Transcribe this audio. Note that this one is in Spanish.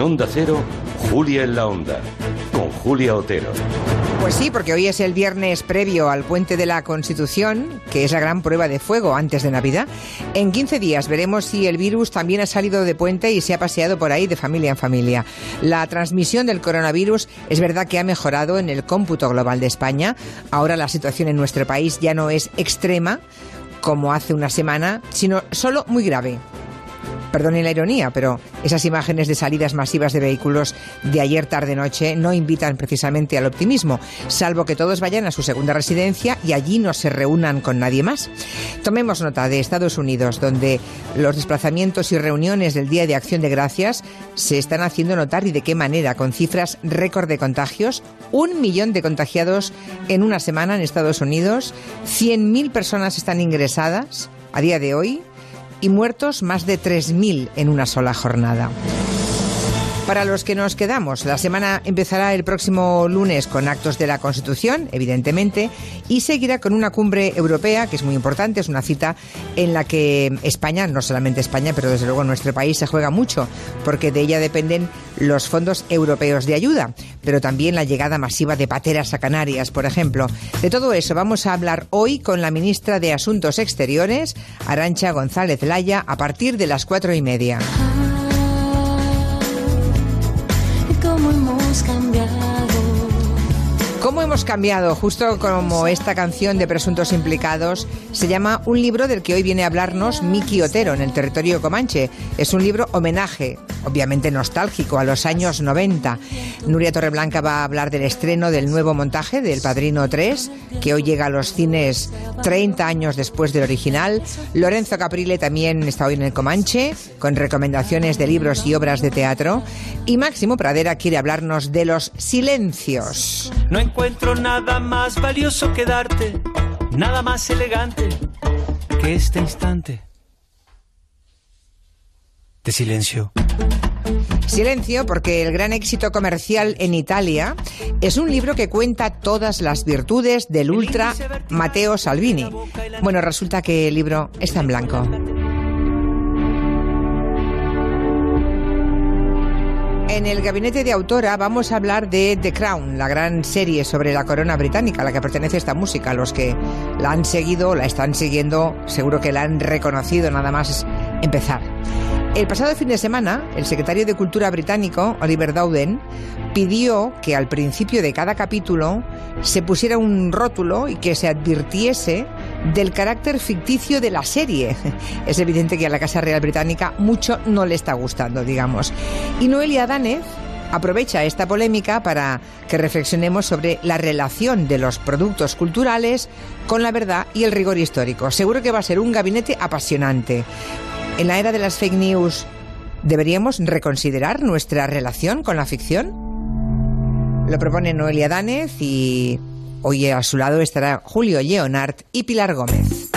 Onda Cero, Julia en la Onda, con Julia Otero. Pues sí, porque hoy es el viernes previo al puente de la Constitución, que es la gran prueba de fuego antes de Navidad. En 15 días veremos si el virus también ha salido de puente y se ha paseado por ahí de familia en familia. La transmisión del coronavirus es verdad que ha mejorado en el cómputo global de España. Ahora la situación en nuestro país ya no es extrema como hace una semana, sino solo muy grave. Perdonen la ironía, pero esas imágenes de salidas masivas de vehículos de ayer tarde-noche no invitan precisamente al optimismo, salvo que todos vayan a su segunda residencia y allí no se reúnan con nadie más. Tomemos nota de Estados Unidos, donde los desplazamientos y reuniones del Día de Acción de Gracias se están haciendo notar y de qué manera, con cifras récord de contagios, un millón de contagiados en una semana en Estados Unidos, 100.000 personas están ingresadas a día de hoy, y muertos más de 3.000 en una sola jornada. Para los que nos quedamos, la semana empezará el próximo lunes con actos de la Constitución, evidentemente, y seguirá con una cumbre europea, que es muy importante, es una cita en la que España, no solamente España, pero desde luego nuestro país se juega mucho, porque de ella dependen los fondos europeos de ayuda, pero también la llegada masiva de pateras a Canarias, por ejemplo. De todo eso vamos a hablar hoy con la ministra de Asuntos Exteriores, Arancha González Laya, a partir de las cuatro y media. ¿Cómo hemos cambiado? Justo como esta canción de Presuntos Implicados se llama un libro del que hoy viene a hablarnos Miki Otero en el territorio Comanche. Es un libro homenaje, obviamente nostálgico, a los años 90. Nuria Torreblanca va a hablar del estreno del nuevo montaje del Padrino 3, que hoy llega a los cines 30 años después del original. Lorenzo Caprile también está hoy en el Comanche, con recomendaciones de libros y obras de teatro. Y Máximo Pradera quiere hablarnos de los silencios. No encuentro nada más valioso que darte, nada más elegante que este instante de silencio. Silencio, porque el gran éxito comercial en Italia es un libro que cuenta todas las virtudes del ultra Matteo Salvini. Bueno, resulta que el libro está en blanco. En el gabinete de autora vamos a hablar de The Crown, la gran serie sobre la corona británica a la que pertenece esta música. Los que la han seguido, la están siguiendo, seguro que la han reconocido nada más empezar. El pasado fin de semana, el secretario de Cultura británico, Oliver Dowden, pidió que al principio de cada capítulo se pusiera un rótulo y que se advirtiese del carácter ficticio de la serie. Es evidente que a la Casa Real Británica mucho no le está gustando, digamos. Y Noelia Danez aprovecha esta polémica para que reflexionemos sobre la relación de los productos culturales con la verdad y el rigor histórico. Seguro que va a ser un gabinete apasionante. En la era de las fake news, ¿deberíamos reconsiderar nuestra relación con la ficción? Lo propone Noelia Danez y hoy a su lado estará Julio Leonard y Pilar Gómez.